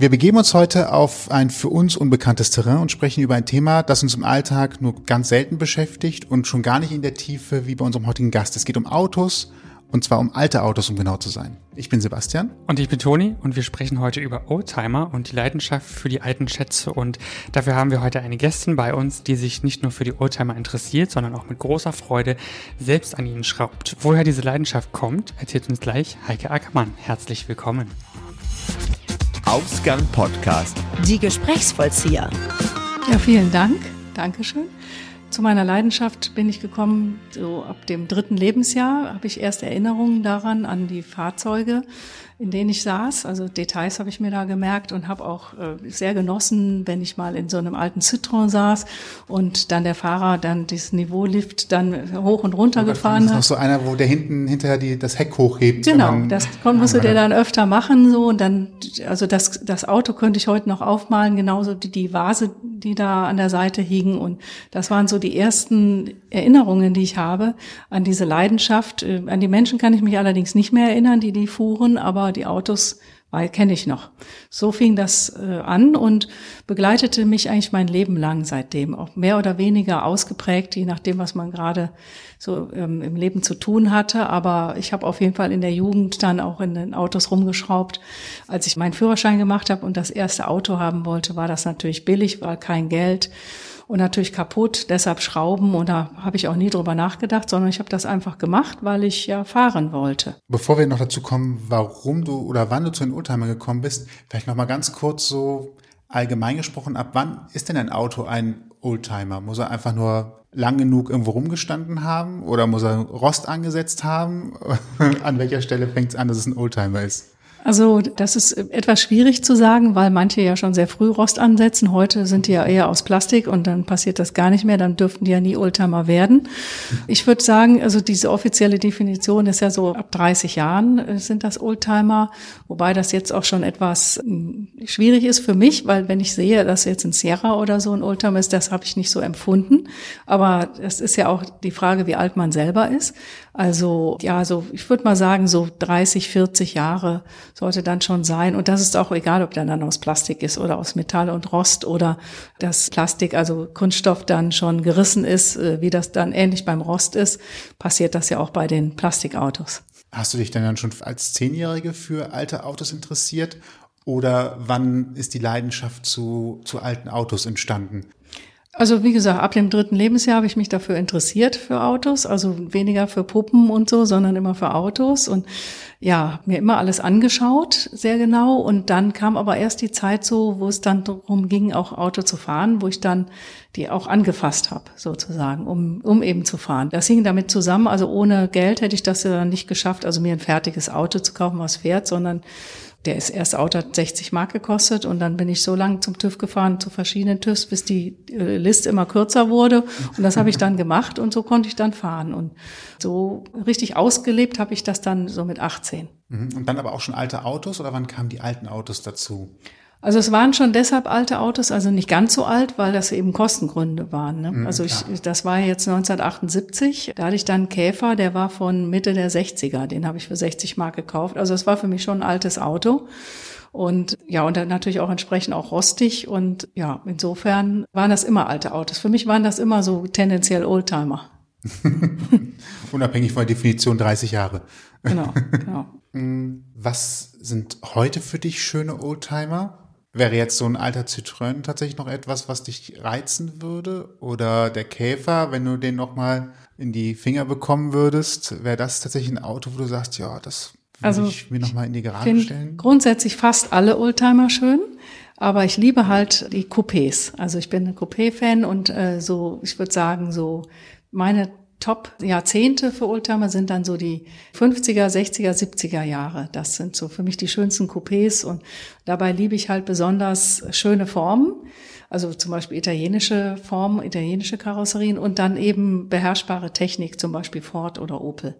Wir begeben uns heute auf ein für uns unbekanntes Terrain und sprechen über ein Thema, das uns im Alltag nur ganz selten beschäftigt und schon gar nicht in der Tiefe wie bei unserem heutigen Gast. Es geht um Autos und zwar um alte Autos, um genau zu sein. Ich bin Sebastian. Und ich bin Toni und wir sprechen heute über Oldtimer und die Leidenschaft für die alten Schätze. Und dafür haben wir heute eine Gästin bei uns, die sich nicht nur für die Oldtimer interessiert, sondern auch mit großer Freude selbst an ihnen schraubt. Woher diese Leidenschaft kommt, erzählt uns gleich Heike Ackermann. Herzlich willkommen. Ausgang Podcast. Die Gesprächsvollzieher. Ja, vielen Dank. Dankeschön. Zu meiner Leidenschaft bin ich gekommen, so ab dem dritten Lebensjahr habe ich erst Erinnerungen daran, an die Fahrzeuge, in denen ich saß. Also Details habe ich mir da gemerkt und habe auch äh, sehr genossen, wenn ich mal in so einem alten Citroën saß und dann der Fahrer dann dieses Niveaulift dann hoch und runter gefahren hat. Das ist noch so einer, wo der hinten hinterher die, das Heck hochhebt. Genau, das musste der dann öfter machen so und dann, also das, das Auto könnte ich heute noch aufmalen, genauso die, die Vase, die da an der Seite hingen und das waren so die ersten Erinnerungen, die ich habe an diese Leidenschaft. Äh, an die Menschen kann ich mich allerdings nicht mehr erinnern, die die fuhren, aber die Autos weil kenne ich noch. So fing das äh, an und begleitete mich eigentlich mein Leben lang seitdem, auch mehr oder weniger ausgeprägt, je nachdem, was man gerade so ähm, im Leben zu tun hatte. Aber ich habe auf jeden Fall in der Jugend dann auch in den Autos rumgeschraubt. Als ich meinen Führerschein gemacht habe und das erste Auto haben wollte, war das natürlich billig, war kein Geld und natürlich kaputt, deshalb Schrauben und da habe ich auch nie drüber nachgedacht, sondern ich habe das einfach gemacht, weil ich ja fahren wollte. Bevor wir noch dazu kommen, warum du oder wann du zu den Oldtimer gekommen bist, vielleicht noch mal ganz kurz so allgemein gesprochen, ab wann ist denn ein Auto ein Oldtimer? Muss er einfach nur lang genug irgendwo rumgestanden haben oder muss er Rost angesetzt haben? an welcher Stelle fängt es an, dass es ein Oldtimer ist? Also das ist etwas schwierig zu sagen, weil manche ja schon sehr früh Rost ansetzen. Heute sind die ja eher aus Plastik und dann passiert das gar nicht mehr. Dann dürften die ja nie Oldtimer werden. Ich würde sagen, also diese offizielle Definition ist ja so ab 30 Jahren äh, sind das Oldtimer, wobei das jetzt auch schon etwas hm, schwierig ist für mich, weil wenn ich sehe, dass jetzt ein Sierra oder so ein Oldtimer ist, das habe ich nicht so empfunden. Aber es ist ja auch die Frage, wie alt man selber ist. Also ja, so ich würde mal sagen, so 30, 40 Jahre sollte dann schon sein. Und das ist auch egal, ob der dann aus Plastik ist oder aus Metall und Rost oder das Plastik, also Kunststoff dann schon gerissen ist, äh, wie das dann ähnlich beim Rost ist, passiert das ja auch bei den Plastikautos. Hast du dich denn dann schon als Zehnjährige für alte Autos interessiert? Oder wann ist die Leidenschaft zu, zu alten Autos entstanden? Also wie gesagt, ab dem dritten Lebensjahr habe ich mich dafür interessiert für Autos, also weniger für Puppen und so, sondern immer für Autos und ja, mir immer alles angeschaut, sehr genau. Und dann kam aber erst die Zeit so, wo es dann darum ging, auch Auto zu fahren, wo ich dann die auch angefasst habe, sozusagen, um, um eben zu fahren. Das hing damit zusammen, also ohne Geld hätte ich das ja nicht geschafft, also mir ein fertiges Auto zu kaufen, was fährt, sondern der ist erst Auto hat 60 Mark gekostet und dann bin ich so lange zum TÜV gefahren, zu verschiedenen TÜVs, bis die äh, Liste immer kürzer wurde. Und das habe ich dann gemacht und so konnte ich dann fahren. Und so richtig ausgelebt habe ich das dann so mit 18. Mhm. Und dann aber auch schon alte Autos oder wann kamen die alten Autos dazu? Also es waren schon deshalb alte Autos, also nicht ganz so alt, weil das eben Kostengründe waren. Ne? Mhm, also ich, das war jetzt 1978. Da hatte ich dann einen Käfer, der war von Mitte der 60er. Den habe ich für 60 Mark gekauft. Also es war für mich schon ein altes Auto. Und ja, und dann natürlich auch entsprechend auch rostig. Und ja, insofern waren das immer alte Autos. Für mich waren das immer so tendenziell Oldtimer. Unabhängig von der Definition 30 Jahre. Genau, genau. Mm, was sind heute für dich schöne Oldtimer? Wäre jetzt so ein alter Citroën tatsächlich noch etwas, was dich reizen würde? Oder der Käfer, wenn du den nochmal in die Finger bekommen würdest, wäre das tatsächlich ein Auto, wo du sagst, ja, das würde also, ich mir nochmal in die Garage stellen? Grundsätzlich fast alle Oldtimer schön. Aber ich liebe halt die Coupés. Also ich bin ein Coupé-Fan und äh, so, ich würde sagen, so meine Top-Jahrzehnte für Oldtimer sind dann so die 50er, 60er, 70er Jahre. Das sind so für mich die schönsten Coupés und dabei liebe ich halt besonders schöne Formen. Also zum Beispiel italienische Formen, italienische Karosserien und dann eben beherrschbare Technik, zum Beispiel Ford oder Opel.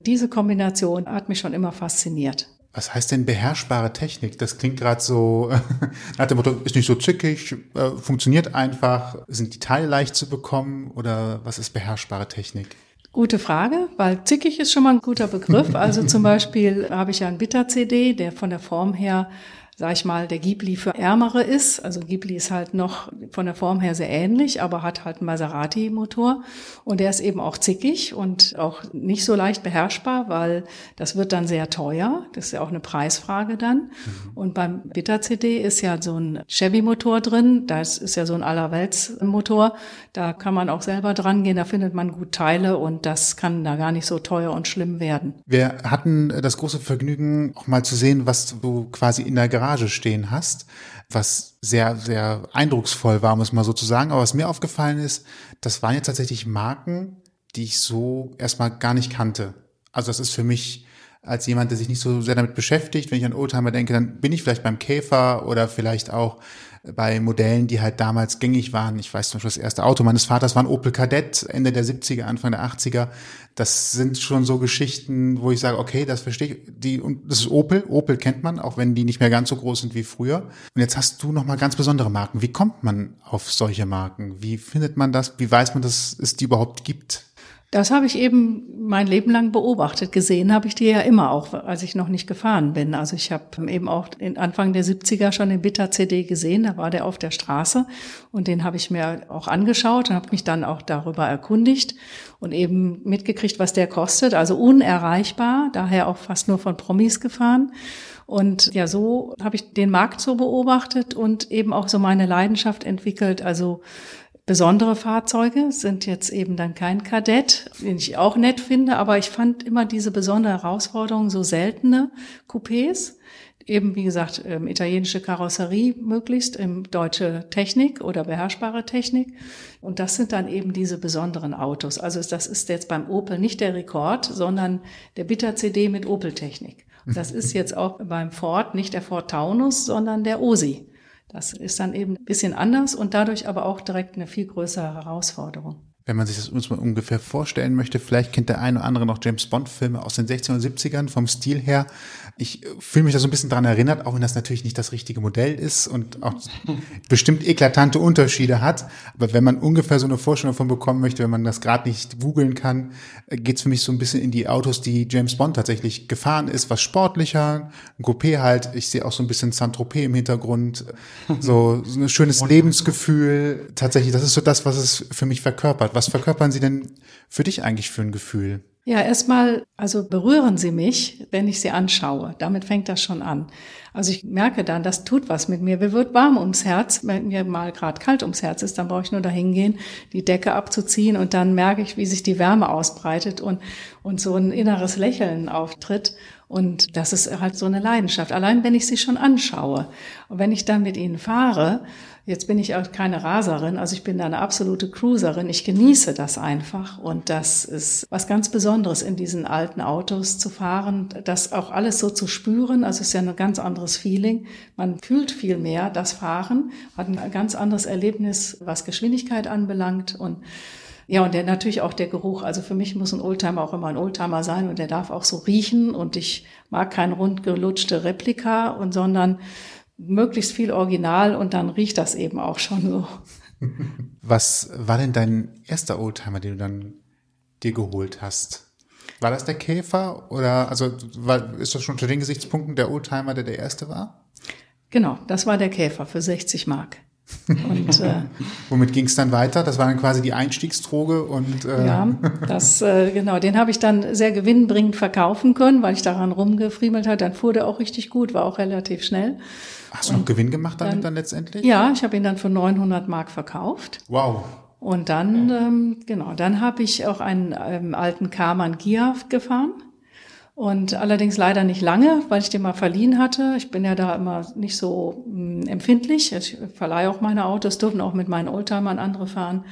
Diese Kombination hat mich schon immer fasziniert. Was heißt denn beherrschbare Technik? Das klingt gerade so nach dem Motto, ist nicht so zickig, äh, funktioniert einfach, sind die Teile leicht zu bekommen oder was ist beherrschbare Technik? Gute Frage, weil zickig ist schon mal ein guter Begriff. Also zum Beispiel habe ich ja einen Bitter-CD, der von der Form her sag ich mal, der Ghibli für Ärmere ist. Also Ghibli ist halt noch von der Form her sehr ähnlich, aber hat halt einen Maserati-Motor und der ist eben auch zickig und auch nicht so leicht beherrschbar, weil das wird dann sehr teuer. Das ist ja auch eine Preisfrage dann. Mhm. Und beim Bitter-CD ist ja so ein Chevy-Motor drin. Das ist ja so ein Allerwelts-Motor. Da kann man auch selber dran gehen. Da findet man gut Teile und das kann da gar nicht so teuer und schlimm werden. Wir hatten das große Vergnügen, auch mal zu sehen, was du quasi in der Garage stehen hast, was sehr, sehr eindrucksvoll war, muss man so zu sagen. Aber was mir aufgefallen ist, das waren jetzt tatsächlich Marken, die ich so erstmal gar nicht kannte. Also das ist für mich als jemand, der sich nicht so sehr damit beschäftigt. Wenn ich an Oldtimer denke, dann bin ich vielleicht beim Käfer oder vielleicht auch bei Modellen, die halt damals gängig waren. Ich weiß zum Beispiel, das erste Auto meines Vaters war ein Opel Kadett, Ende der 70er, Anfang der 80er. Das sind schon so Geschichten, wo ich sage, okay, das verstehe ich. Die, und das ist Opel. Opel kennt man, auch wenn die nicht mehr ganz so groß sind wie früher. Und jetzt hast du nochmal ganz besondere Marken. Wie kommt man auf solche Marken? Wie findet man das? Wie weiß man, dass es die überhaupt gibt? Das habe ich eben mein Leben lang beobachtet. Gesehen habe ich die ja immer auch, als ich noch nicht gefahren bin. Also ich habe eben auch Anfang der 70er schon den Bitter-CD gesehen. Da war der auf der Straße und den habe ich mir auch angeschaut und habe mich dann auch darüber erkundigt und eben mitgekriegt, was der kostet. Also unerreichbar, daher auch fast nur von Promis gefahren. Und ja, so habe ich den Markt so beobachtet und eben auch so meine Leidenschaft entwickelt. Also Besondere Fahrzeuge sind jetzt eben dann kein Kadett, den ich auch nett finde, aber ich fand immer diese besondere Herausforderung, so seltene Coupés, eben wie gesagt ähm, italienische Karosserie möglichst, ähm, deutsche Technik oder beherrschbare Technik. Und das sind dann eben diese besonderen Autos. Also das ist jetzt beim Opel nicht der Rekord, sondern der Bitter CD mit Opel-Technik. Das ist jetzt auch beim Ford nicht der Ford Taunus, sondern der Osi. Das ist dann eben ein bisschen anders und dadurch aber auch direkt eine viel größere Herausforderung wenn man sich das uns mal ungefähr vorstellen möchte, vielleicht kennt der eine oder andere noch James Bond-Filme aus den 60er und 70ern vom Stil her. Ich äh, fühle mich da so ein bisschen dran erinnert, auch wenn das natürlich nicht das richtige Modell ist und auch bestimmt eklatante Unterschiede hat. Aber wenn man ungefähr so eine Vorstellung davon bekommen möchte, wenn man das gerade nicht googeln kann, äh, geht's für mich so ein bisschen in die Autos, die James Bond tatsächlich gefahren ist, was sportlicher, ein Coupé halt. Ich sehe auch so ein bisschen Saint-Tropez im Hintergrund, so, so ein schönes Lebensgefühl. Tatsächlich, das ist so das, was es für mich verkörpert was verkörpern sie denn für dich eigentlich für ein Gefühl? Ja, erstmal, also berühren sie mich, wenn ich sie anschaue. Damit fängt das schon an. Also ich merke dann, das tut was mit mir. Mir wird warm ums Herz. Wenn mir mal gerade kalt ums Herz ist, dann brauche ich nur dahin gehen, die Decke abzuziehen und dann merke ich, wie sich die Wärme ausbreitet und, und so ein inneres Lächeln auftritt. Und das ist halt so eine Leidenschaft. Allein wenn ich sie schon anschaue und wenn ich dann mit ihnen fahre, Jetzt bin ich auch keine Raserin, also ich bin eine absolute Cruiserin. Ich genieße das einfach und das ist was ganz Besonderes, in diesen alten Autos zu fahren, das auch alles so zu spüren. Also es ist ja ein ganz anderes Feeling. Man fühlt viel mehr das Fahren, hat ein ganz anderes Erlebnis, was Geschwindigkeit anbelangt und ja, und der natürlich auch der Geruch. Also für mich muss ein Oldtimer auch immer ein Oldtimer sein und der darf auch so riechen. Und ich mag kein rundgelutschte Replika und sondern möglichst viel Original und dann riecht das eben auch schon so. Was war denn dein erster Oldtimer, den du dann dir geholt hast? War das der Käfer oder also war, ist das schon unter den Gesichtspunkten der Oldtimer, der der erste war? Genau, das war der Käfer für 60 Mark. Und, äh, Womit ging es dann weiter? Das war dann quasi die Einstiegsdroge und äh ja, das äh, genau, den habe ich dann sehr gewinnbringend verkaufen können, weil ich daran rumgefriemelt hat. Dann fuhr der auch richtig gut, war auch relativ schnell. Hast du noch Gewinn gemacht damit dann, dann letztendlich? Ja, ich habe ihn dann für 900 Mark verkauft. Wow. Und dann, ähm, genau, dann habe ich auch einen ähm, alten Karmann Gia gefahren. Und allerdings leider nicht lange, weil ich den mal verliehen hatte. Ich bin ja da immer nicht so mh, hm, empfindlich. Ich verleihe auch meine Autos, dürfen auch mit meinen Oldtimern andere fahren.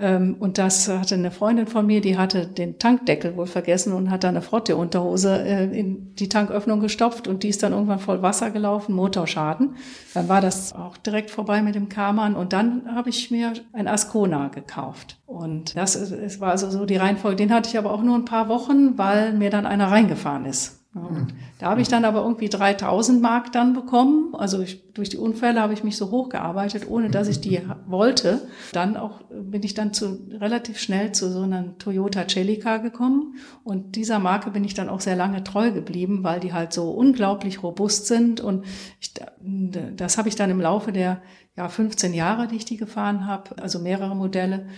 Ähm, und das hatte eine Freundin von mir, die hatte den Tankdeckel wohl vergessen und hat da eine Frotte-Unterhose äh, in die Tanköffnung gestopft und die ist dann irgendwann voll Wasser gelaufen, Motorschaden. Dann war das auch direkt vorbei mit dem Karmann und dann habe ich mir ein Ascona gekauft. Und das es war also so die Reihenfolge. Den hatte ich aber auch nur ein paar Wochen, weil mir dann einer reingefahren ist. Ja, da habe ich dann aber irgendwie 3000 Mark dann bekommen. Also ich, durch die Unfälle habe ich mich so hochgearbeitet, ohne dass ich die wollte. Dann auch bin ich dann zu, relativ schnell zu so einer Toyota Celica gekommen. Und dieser Marke bin ich dann auch sehr lange treu geblieben, weil die halt so unglaublich robust sind. Und ich, das habe ich dann im Laufe der ja, 15 Jahre, die ich die gefahren habe, also mehrere Modelle,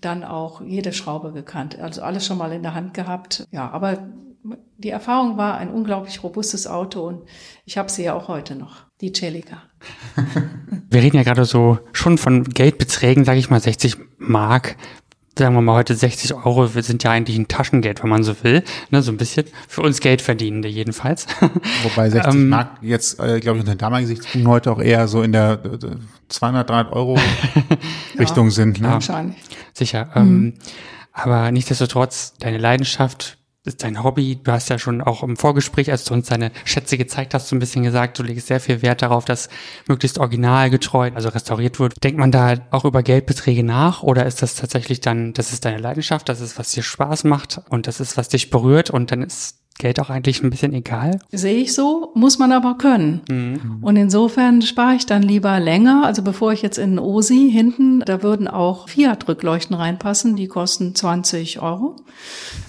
dann auch jede Schraube gekannt. Also alles schon mal in der Hand gehabt. Ja, aber die Erfahrung war ein unglaublich robustes Auto und ich habe sie ja auch heute noch, die Celica. Wir reden ja gerade so schon von Geldbeträgen, sage ich mal 60 Mark. Sagen wir mal heute 60 Euro wir sind ja eigentlich ein Taschengeld, wenn man so will. Ne, so ein bisschen. Für uns Geldverdienende jedenfalls. Wobei 60 ähm, Mark jetzt, äh, glaube ich, unter damaligen Gesichtspunkten heute auch eher so in der äh, 200, 300 Euro Richtung ja, sind. Ne? Wahrscheinlich. Sicher. Mhm. Ähm, aber nichtsdestotrotz, deine Leidenschaft ist dein Hobby. Du hast ja schon auch im Vorgespräch, als du uns deine Schätze gezeigt hast, so ein bisschen gesagt, du legst sehr viel Wert darauf, dass möglichst originalgetreu, also restauriert wird. Denkt man da auch über Geldbeträge nach oder ist das tatsächlich dann, das ist deine Leidenschaft, das ist, was dir Spaß macht und das ist, was dich berührt und dann ist Geld auch eigentlich ein bisschen egal? Sehe ich so, muss man aber können. Mhm. Und insofern spare ich dann lieber länger. Also bevor ich jetzt in OSI hinten, da würden auch Fiat-Rückleuchten reinpassen, die kosten 20 Euro.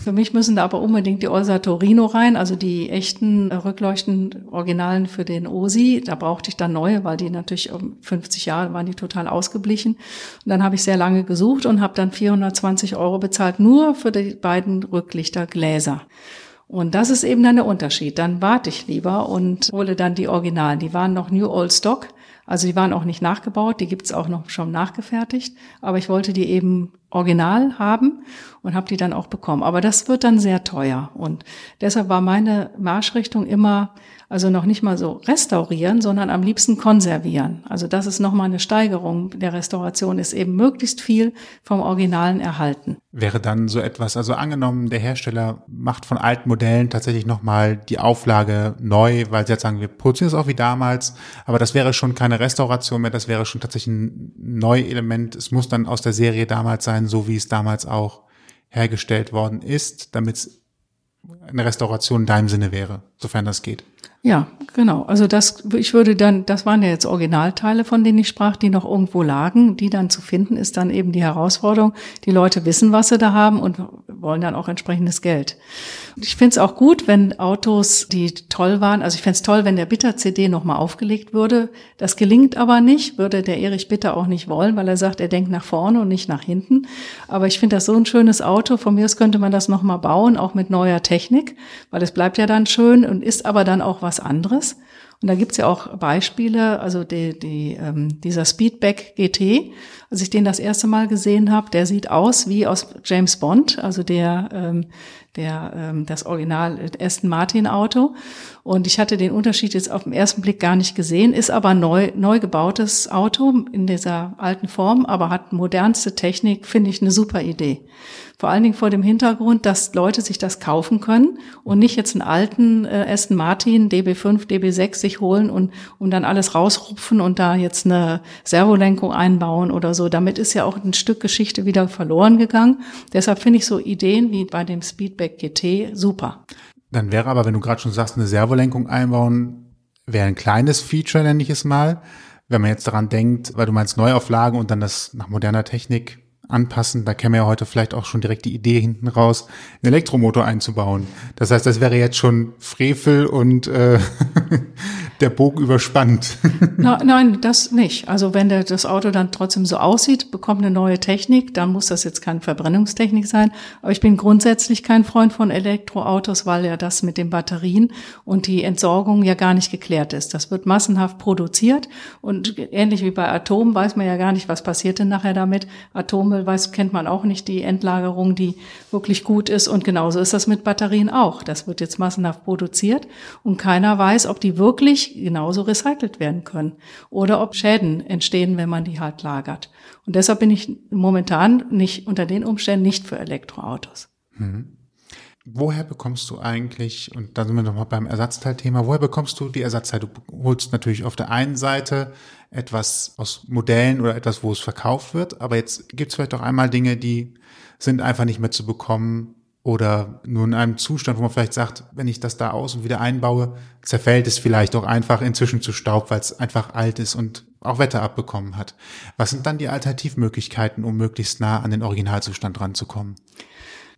Für mich müssen da aber unbedingt die Olsa Torino rein, also die echten Rückleuchten, Originalen für den OSI. Da brauchte ich dann neue, weil die natürlich um 50 Jahre waren die total ausgeblichen. Und dann habe ich sehr lange gesucht und habe dann 420 Euro bezahlt, nur für die beiden Rücklichtergläser. Und das ist eben dann der Unterschied. Dann warte ich lieber und hole dann die Originalen. Die waren noch New Old Stock, also die waren auch nicht nachgebaut, die gibt's auch noch schon nachgefertigt. Aber ich wollte die eben original haben und habe die dann auch bekommen. Aber das wird dann sehr teuer. Und deshalb war meine Marschrichtung immer, also noch nicht mal so restaurieren, sondern am liebsten konservieren. Also das ist nochmal eine Steigerung der Restauration, ist eben möglichst viel vom Originalen erhalten. Wäre dann so etwas, also angenommen, der Hersteller macht von alten Modellen tatsächlich nochmal die Auflage neu, weil sie jetzt sagen, wir produzieren es auch wie damals, aber das wäre schon keine Restauration mehr, das wäre schon tatsächlich ein Neuelement. Es muss dann aus der Serie damals sein, so wie es damals auch hergestellt worden ist, damit es eine Restauration in deinem Sinne wäre, sofern das geht. Ja, genau. Also das, ich würde dann, das waren ja jetzt Originalteile, von denen ich sprach, die noch irgendwo lagen. Die dann zu finden, ist dann eben die Herausforderung. Die Leute wissen, was sie da haben und wollen dann auch entsprechendes Geld. Ich finde es auch gut, wenn Autos, die toll waren, also ich fände es toll, wenn der Bitter-CD nochmal aufgelegt würde. Das gelingt aber nicht, würde der Erich Bitter auch nicht wollen, weil er sagt, er denkt nach vorne und nicht nach hinten. Aber ich finde das so ein schönes Auto. Von mir aus könnte man das nochmal bauen, auch mit neuer Technik, weil es bleibt ja dann schön und ist aber dann auch was anderes. Und da gibt's ja auch Beispiele, also die, die, ähm, dieser Speedback GT, als ich den das erste Mal gesehen habe, der sieht aus wie aus James Bond, also der, ähm, der ähm, das Original Aston Martin Auto. Und ich hatte den Unterschied jetzt auf den ersten Blick gar nicht gesehen, ist aber neu, neu gebautes Auto in dieser alten Form, aber hat modernste Technik, finde ich eine super Idee. Vor allen Dingen vor dem Hintergrund, dass Leute sich das kaufen können und nicht jetzt einen alten äh, Aston Martin DB5, DB6 sich holen und um dann alles rausrupfen und da jetzt eine Servolenkung einbauen oder so. Damit ist ja auch ein Stück Geschichte wieder verloren gegangen. Deshalb finde ich so Ideen wie bei dem Speedback GT super. Dann wäre aber, wenn du gerade schon sagst, eine Servolenkung einbauen, wäre ein kleines Feature, nenne ich es mal. Wenn man jetzt daran denkt, weil du meinst Neuauflagen und dann das nach moderner Technik anpassen. Da käme ja heute vielleicht auch schon direkt die Idee hinten raus, einen Elektromotor einzubauen. Das heißt, das wäre jetzt schon Frevel und äh, der Bogen überspannt. Na, nein, das nicht. Also wenn der, das Auto dann trotzdem so aussieht, bekommt eine neue Technik, dann muss das jetzt keine Verbrennungstechnik sein. Aber ich bin grundsätzlich kein Freund von Elektroautos, weil ja das mit den Batterien und die Entsorgung ja gar nicht geklärt ist. Das wird massenhaft produziert und ähnlich wie bei Atomen weiß man ja gar nicht, was passiert denn nachher damit. Atome weiß, kennt man auch nicht die Endlagerung, die wirklich gut ist. Und genauso ist das mit Batterien auch. Das wird jetzt massenhaft produziert und keiner weiß, ob die wirklich genauso recycelt werden können oder ob Schäden entstehen, wenn man die halt lagert. Und deshalb bin ich momentan nicht unter den Umständen nicht für Elektroautos. Mhm. Woher bekommst du eigentlich, und da sind wir nochmal beim Ersatzteilthema, woher bekommst du die Ersatzteile? Du holst natürlich auf der einen Seite etwas aus Modellen oder etwas, wo es verkauft wird, aber jetzt gibt es vielleicht auch einmal Dinge, die sind einfach nicht mehr zu bekommen oder nur in einem Zustand, wo man vielleicht sagt, wenn ich das da aus und wieder einbaue, zerfällt es vielleicht auch einfach inzwischen zu Staub, weil es einfach alt ist und auch Wetter abbekommen hat. Was sind dann die Alternativmöglichkeiten, um möglichst nah an den Originalzustand ranzukommen?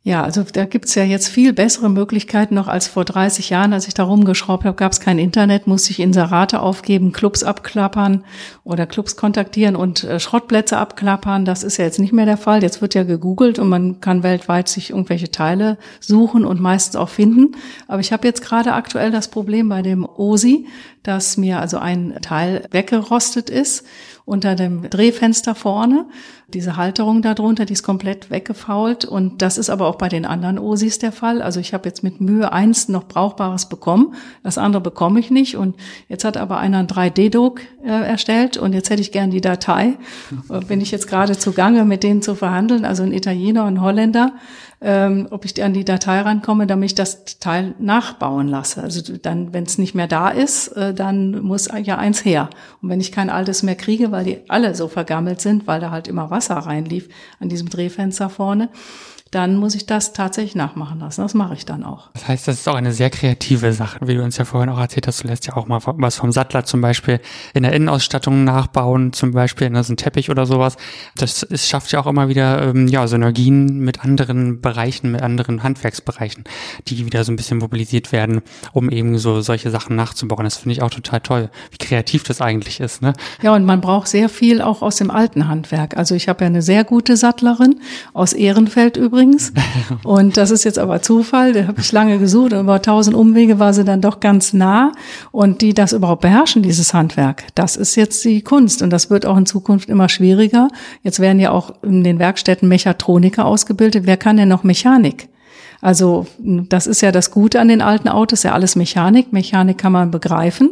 Ja, also da gibt's ja jetzt viel bessere Möglichkeiten noch als vor 30 Jahren, als ich da rumgeschraubt habe, gab's kein Internet, musste ich Inserate aufgeben, Clubs abklappern oder Clubs kontaktieren und äh, Schrottplätze abklappern. Das ist ja jetzt nicht mehr der Fall. Jetzt wird ja gegoogelt und man kann weltweit sich irgendwelche Teile suchen und meistens auch finden. Aber ich habe jetzt gerade aktuell das Problem bei dem OSI, dass mir also ein Teil weggerostet ist unter dem Drehfenster vorne. Diese Halterung darunter, die ist komplett weggefault. Und das ist aber auch bei den anderen Osis der Fall. Also ich habe jetzt mit Mühe eins noch Brauchbares bekommen. Das andere bekomme ich nicht. Und jetzt hat aber einer ein 3D-Doc äh, erstellt. Und jetzt hätte ich gern die Datei. Bin ich jetzt gerade zugange, mit denen zu verhandeln. Also ein Italiener und ein Holländer ähm, ob ich an die Datei rankomme, damit ich das Teil nachbauen lasse. Also dann, wenn es nicht mehr da ist, äh, dann muss ja eins her. Und wenn ich kein altes mehr kriege, weil die alle so vergammelt sind, weil da halt immer Wasser reinlief an diesem Drehfenster vorne, dann muss ich das tatsächlich nachmachen lassen. Das mache ich dann auch. Das heißt, das ist auch eine sehr kreative Sache, wie du uns ja vorhin auch erzählt hast. Du lässt ja auch mal was vom Sattler zum Beispiel in der Innenausstattung nachbauen, zum Beispiel, das ist ein Teppich oder sowas. Das ist, schafft ja auch immer wieder ähm, ja, Synergien mit anderen Bereichen, mit anderen Handwerksbereichen, die wieder so ein bisschen mobilisiert werden, um eben so solche Sachen nachzubauen. Das finde ich auch total toll, wie kreativ das eigentlich ist. Ne? Ja, und man braucht sehr viel auch aus dem alten Handwerk. Also ich habe ja eine sehr gute Sattlerin aus Ehrenfeld übrigens übrigens. Und das ist jetzt aber Zufall, da habe ich lange gesucht und über tausend Umwege war sie dann doch ganz nah. Und die das überhaupt beherrschen, dieses Handwerk, das ist jetzt die Kunst. Und das wird auch in Zukunft immer schwieriger. Jetzt werden ja auch in den Werkstätten Mechatroniker ausgebildet. Wer kann denn noch Mechanik? Also das ist ja das Gute an den alten Autos, ja alles Mechanik. Mechanik kann man begreifen.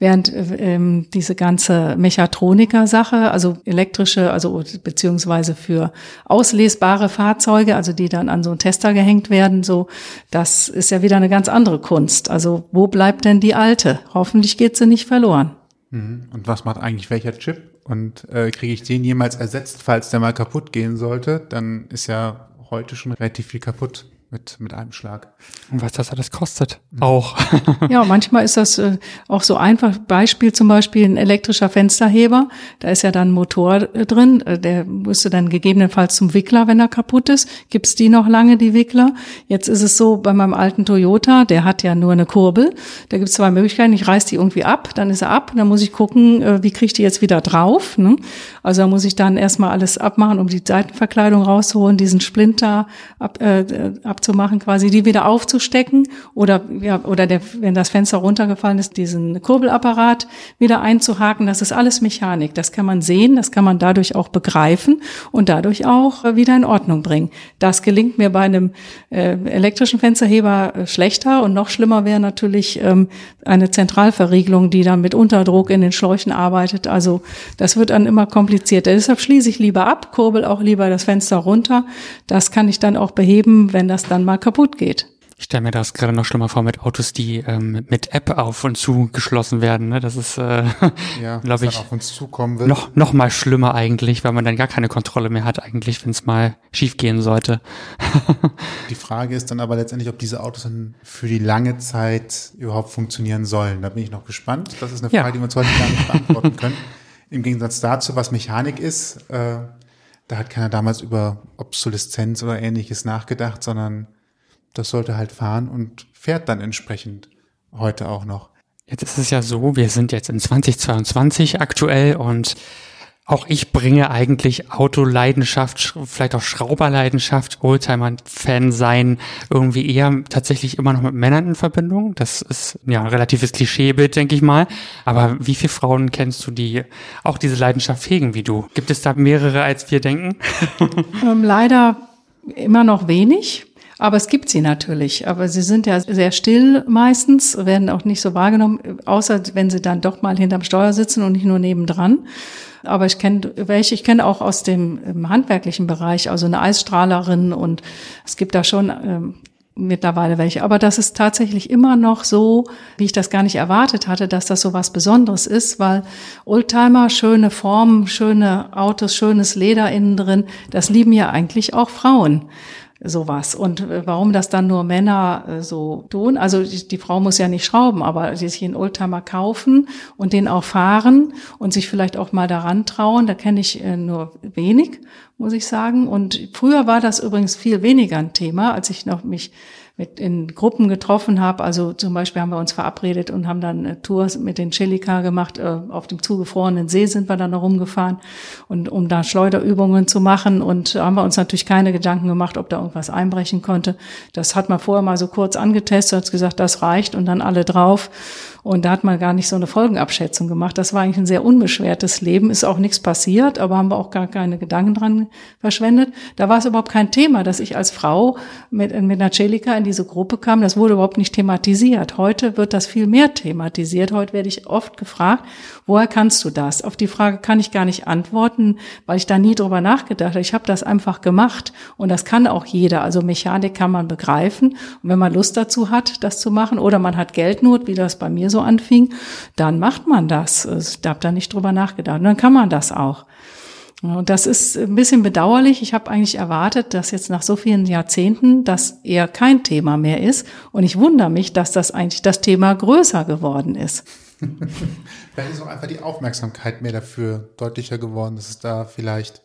Während ähm, diese ganze Mechatroniker-Sache, also elektrische, also beziehungsweise für auslesbare Fahrzeuge, also die dann an so einen Tester gehängt werden, so, das ist ja wieder eine ganz andere Kunst. Also wo bleibt denn die alte? Hoffentlich geht sie nicht verloren. Mhm. Und was macht eigentlich welcher Chip? Und äh, kriege ich den jemals ersetzt, falls der mal kaputt gehen sollte? Dann ist ja heute schon relativ viel kaputt mit, mit einem Schlag. Und was das alles kostet. Mhm. Auch. ja, manchmal ist das äh, auch so einfach. Beispiel zum Beispiel ein elektrischer Fensterheber. Da ist ja dann ein Motor äh, drin. Äh, der müsste dann gegebenenfalls zum Wickler, wenn er kaputt ist. Gibt's die noch lange, die Wickler? Jetzt ist es so, bei meinem alten Toyota, der hat ja nur eine Kurbel. Da gibt's zwei Möglichkeiten. Ich reiß die irgendwie ab, dann ist er ab. Dann muss ich gucken, äh, wie kriege ich die jetzt wieder drauf. Ne? Also da muss ich dann erstmal alles abmachen, um die Seitenverkleidung rauszuholen, diesen Splinter ab, äh, ab abzumachen, quasi die wieder aufzustecken oder ja oder der, wenn das Fenster runtergefallen ist, diesen Kurbelapparat wieder einzuhaken. Das ist alles Mechanik. Das kann man sehen, das kann man dadurch auch begreifen und dadurch auch wieder in Ordnung bringen. Das gelingt mir bei einem äh, elektrischen Fensterheber äh, schlechter und noch schlimmer wäre natürlich ähm, eine Zentralverriegelung, die dann mit Unterdruck in den Schläuchen arbeitet. Also das wird dann immer komplizierter. Deshalb schließe ich lieber ab, kurbel auch lieber das Fenster runter. Das kann ich dann auch beheben, wenn das dann mal kaputt geht. Ich stelle mir das gerade noch schlimmer vor mit Autos, die ähm, mit App auf und zu geschlossen werden. Ne? Das ist, äh, ja, glaube ich, auf uns zukommen wird. noch noch mal schlimmer eigentlich, weil man dann gar keine Kontrolle mehr hat eigentlich, wenn es mal schief gehen sollte. die Frage ist dann aber letztendlich, ob diese Autos dann für die lange Zeit überhaupt funktionieren sollen. Da bin ich noch gespannt. Das ist eine Frage, ja. die wir uns heute gar nicht beantworten können. Im Gegensatz dazu, was Mechanik ist, äh, da hat keiner damals über Obsoleszenz oder ähnliches nachgedacht, sondern das sollte halt fahren und fährt dann entsprechend heute auch noch. Jetzt ist es ja so, wir sind jetzt in 2022 aktuell und auch ich bringe eigentlich Autoleidenschaft, vielleicht auch Schrauberleidenschaft, Oldtimer-Fan sein, irgendwie eher tatsächlich immer noch mit Männern in Verbindung. Das ist ja ein relatives Klischeebild, denke ich mal. Aber wie viele Frauen kennst du, die auch diese Leidenschaft hegen wie du? Gibt es da mehrere, als wir denken? Ähm, leider immer noch wenig. Aber es gibt sie natürlich. Aber sie sind ja sehr still meistens, werden auch nicht so wahrgenommen, außer wenn sie dann doch mal hinterm Steuer sitzen und nicht nur nebendran. Aber ich kenne welche, ich kenne auch aus dem handwerklichen Bereich, also eine Eisstrahlerin und es gibt da schon ähm, mittlerweile welche. Aber das ist tatsächlich immer noch so, wie ich das gar nicht erwartet hatte, dass das so was Besonderes ist, weil Oldtimer, schöne Formen, schöne Autos, schönes Leder innen drin, das lieben ja eigentlich auch Frauen. Sowas. Und äh, warum das dann nur Männer äh, so tun, also die, die, Frau muss ja nicht schrauben, aber die sich einen Oldtimer kaufen und den auch fahren und sich vielleicht auch mal daran trauen, da kenne ich äh, nur wenig, muss ich sagen. Und früher war das übrigens viel weniger ein Thema, als ich noch mich mit in Gruppen getroffen habe. Also zum Beispiel haben wir uns verabredet und haben dann eine Tour mit den Chilika gemacht. Äh, auf dem zugefrorenen See sind wir dann herumgefahren und um da Schleuderübungen zu machen. Und haben wir uns natürlich keine Gedanken gemacht, ob da irgendwas einbrechen konnte. Das hat man vorher mal so kurz angetestet, hat gesagt, das reicht und dann alle drauf. Und da hat man gar nicht so eine Folgenabschätzung gemacht. Das war eigentlich ein sehr unbeschwertes Leben, ist auch nichts passiert, aber haben wir auch gar keine Gedanken dran verschwendet. Da war es überhaupt kein Thema, dass ich als Frau mit, mit einer Celica in diese Gruppe kam. Das wurde überhaupt nicht thematisiert. Heute wird das viel mehr thematisiert. Heute werde ich oft gefragt, woher kannst du das? Auf die Frage kann ich gar nicht antworten, weil ich da nie drüber nachgedacht habe. Ich habe das einfach gemacht und das kann auch jeder. Also Mechanik kann man begreifen. Und wenn man Lust dazu hat, das zu machen oder man hat Geldnot, wie das bei mir so anfing, dann macht man das. Ich habe da nicht drüber nachgedacht. Und dann kann man das auch. Und das ist ein bisschen bedauerlich. Ich habe eigentlich erwartet, dass jetzt nach so vielen Jahrzehnten das eher kein Thema mehr ist. Und ich wundere mich, dass das eigentlich das Thema größer geworden ist. vielleicht ist auch einfach die Aufmerksamkeit mehr dafür deutlicher geworden, dass es da vielleicht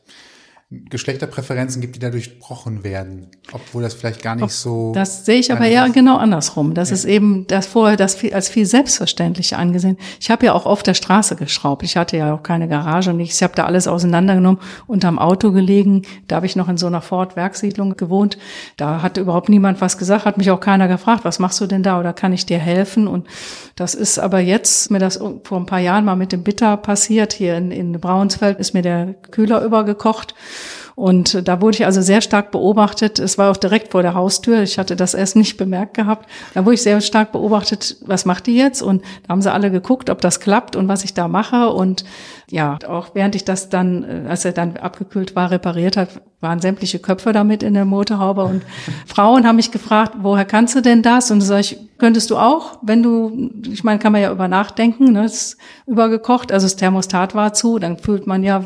Geschlechterpräferenzen gibt, die da durchbrochen werden, obwohl das vielleicht gar nicht so. Das sehe ich aber eher genau andersrum. Das ja. ist eben das vorher das viel, als viel selbstverständlicher angesehen. Ich habe ja auch auf der Straße geschraubt. Ich hatte ja auch keine Garage und ich habe da alles auseinandergenommen, unterm Auto gelegen. Da habe ich noch in so einer Ford-Werksiedlung gewohnt. Da hatte überhaupt niemand was gesagt, hat mich auch keiner gefragt, was machst du denn da oder kann ich dir helfen? Und das ist aber jetzt, mir das vor ein paar Jahren mal mit dem Bitter passiert. Hier in, in Braunsfeld ist mir der Kühler übergekocht. Und da wurde ich also sehr stark beobachtet. Es war auch direkt vor der Haustür. Ich hatte das erst nicht bemerkt gehabt. Da wurde ich sehr stark beobachtet, was macht die jetzt? Und da haben sie alle geguckt, ob das klappt und was ich da mache. Und ja, auch während ich das dann, äh, als er dann abgekühlt war, repariert hat, waren sämtliche Köpfe damit in der Motorhaube. Und Frauen haben mich gefragt, woher kannst du denn das? Und sag ich, könntest du auch, wenn du, ich meine, kann man ja über nachdenken, ne, ist übergekocht, also das Thermostat war zu, dann fühlt man ja,